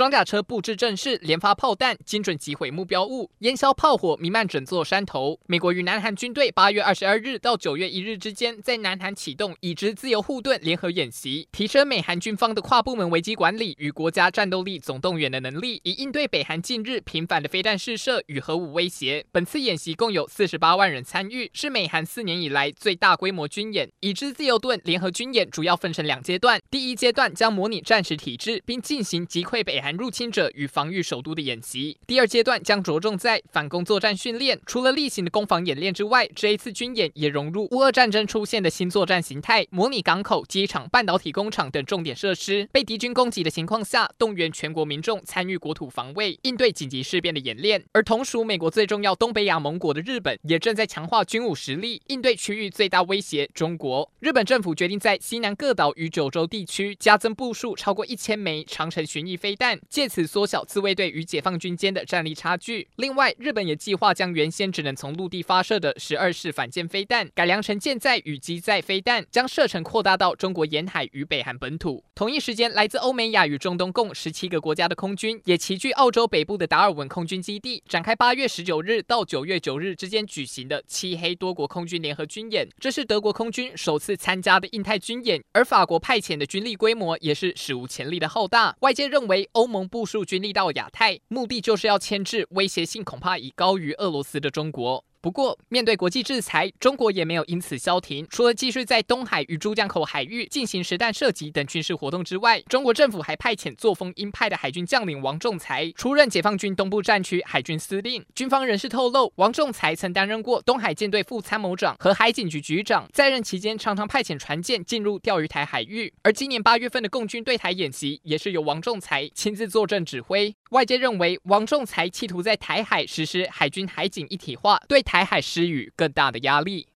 装甲车布置阵势，连发炮弹，精准击毁目标物，烟硝炮火弥漫整座山头。美国与南韩军队八月二十二日到九月一日之间，在南韩启动已知自由护盾联合演习，提升美韩军方的跨部门危机管理与国家战斗力总动员的能力，以应对北韩近日频繁的飞弹试射与核武威胁。本次演习共有四十八万人参与，是美韩四年以来最大规模军演。已知自由盾联合军演主要分成两阶段，第一阶段将模拟战时体制，并进行击溃北韩。入侵者与防御首都的演习，第二阶段将着重在反攻作战训练。除了例行的攻防演练之外，这一次军演也融入乌俄战争出现的新作战形态，模拟港口、机场、半导体工厂等重点设施被敌军攻击的情况下，动员全国民众参与国土防卫，应对紧急事变的演练。而同属美国最重要东北亚盟国的日本，也正在强化军武实力，应对区域最大威胁中国。日本政府决定在西南各岛与九州地地区加增部署超过一千枚长城巡弋飞弹。借此缩小自卫队与解放军间的战力差距。另外，日本也计划将原先只能从陆地发射的十二式反舰飞弹改良成舰载与机载飞弹，将射程扩大到中国沿海与北韩本土。同一时间，来自欧美亚与中东共十七个国家的空军也齐聚澳洲北部的达尔文空军基地，展开八月十九日到九月九日之间举行的漆黑多国空军联合军演。这是德国空军首次参加的印太军演，而法国派遣的军力规模也是史无前例的浩大。外界认为，欧盟部署军力到亚太，目的就是要牵制威胁性恐怕已高于俄罗斯的中国。不过，面对国际制裁，中国也没有因此消停。除了继续在东海与珠江口海域进行实弹射击等军事活动之外，中国政府还派遣作风鹰派的海军将领王仲才出任解放军东部战区海军司令。军方人士透露，王仲才曾担任过东海舰队副参谋长和海警局局长，在任期间常常派遣船舰进入钓鱼台海域。而今年八月份的共军对台演习，也是由王仲才亲自坐镇指挥。外界认为，王仲才企图在台海实施海军海警一体化，对台海施予更大的压力。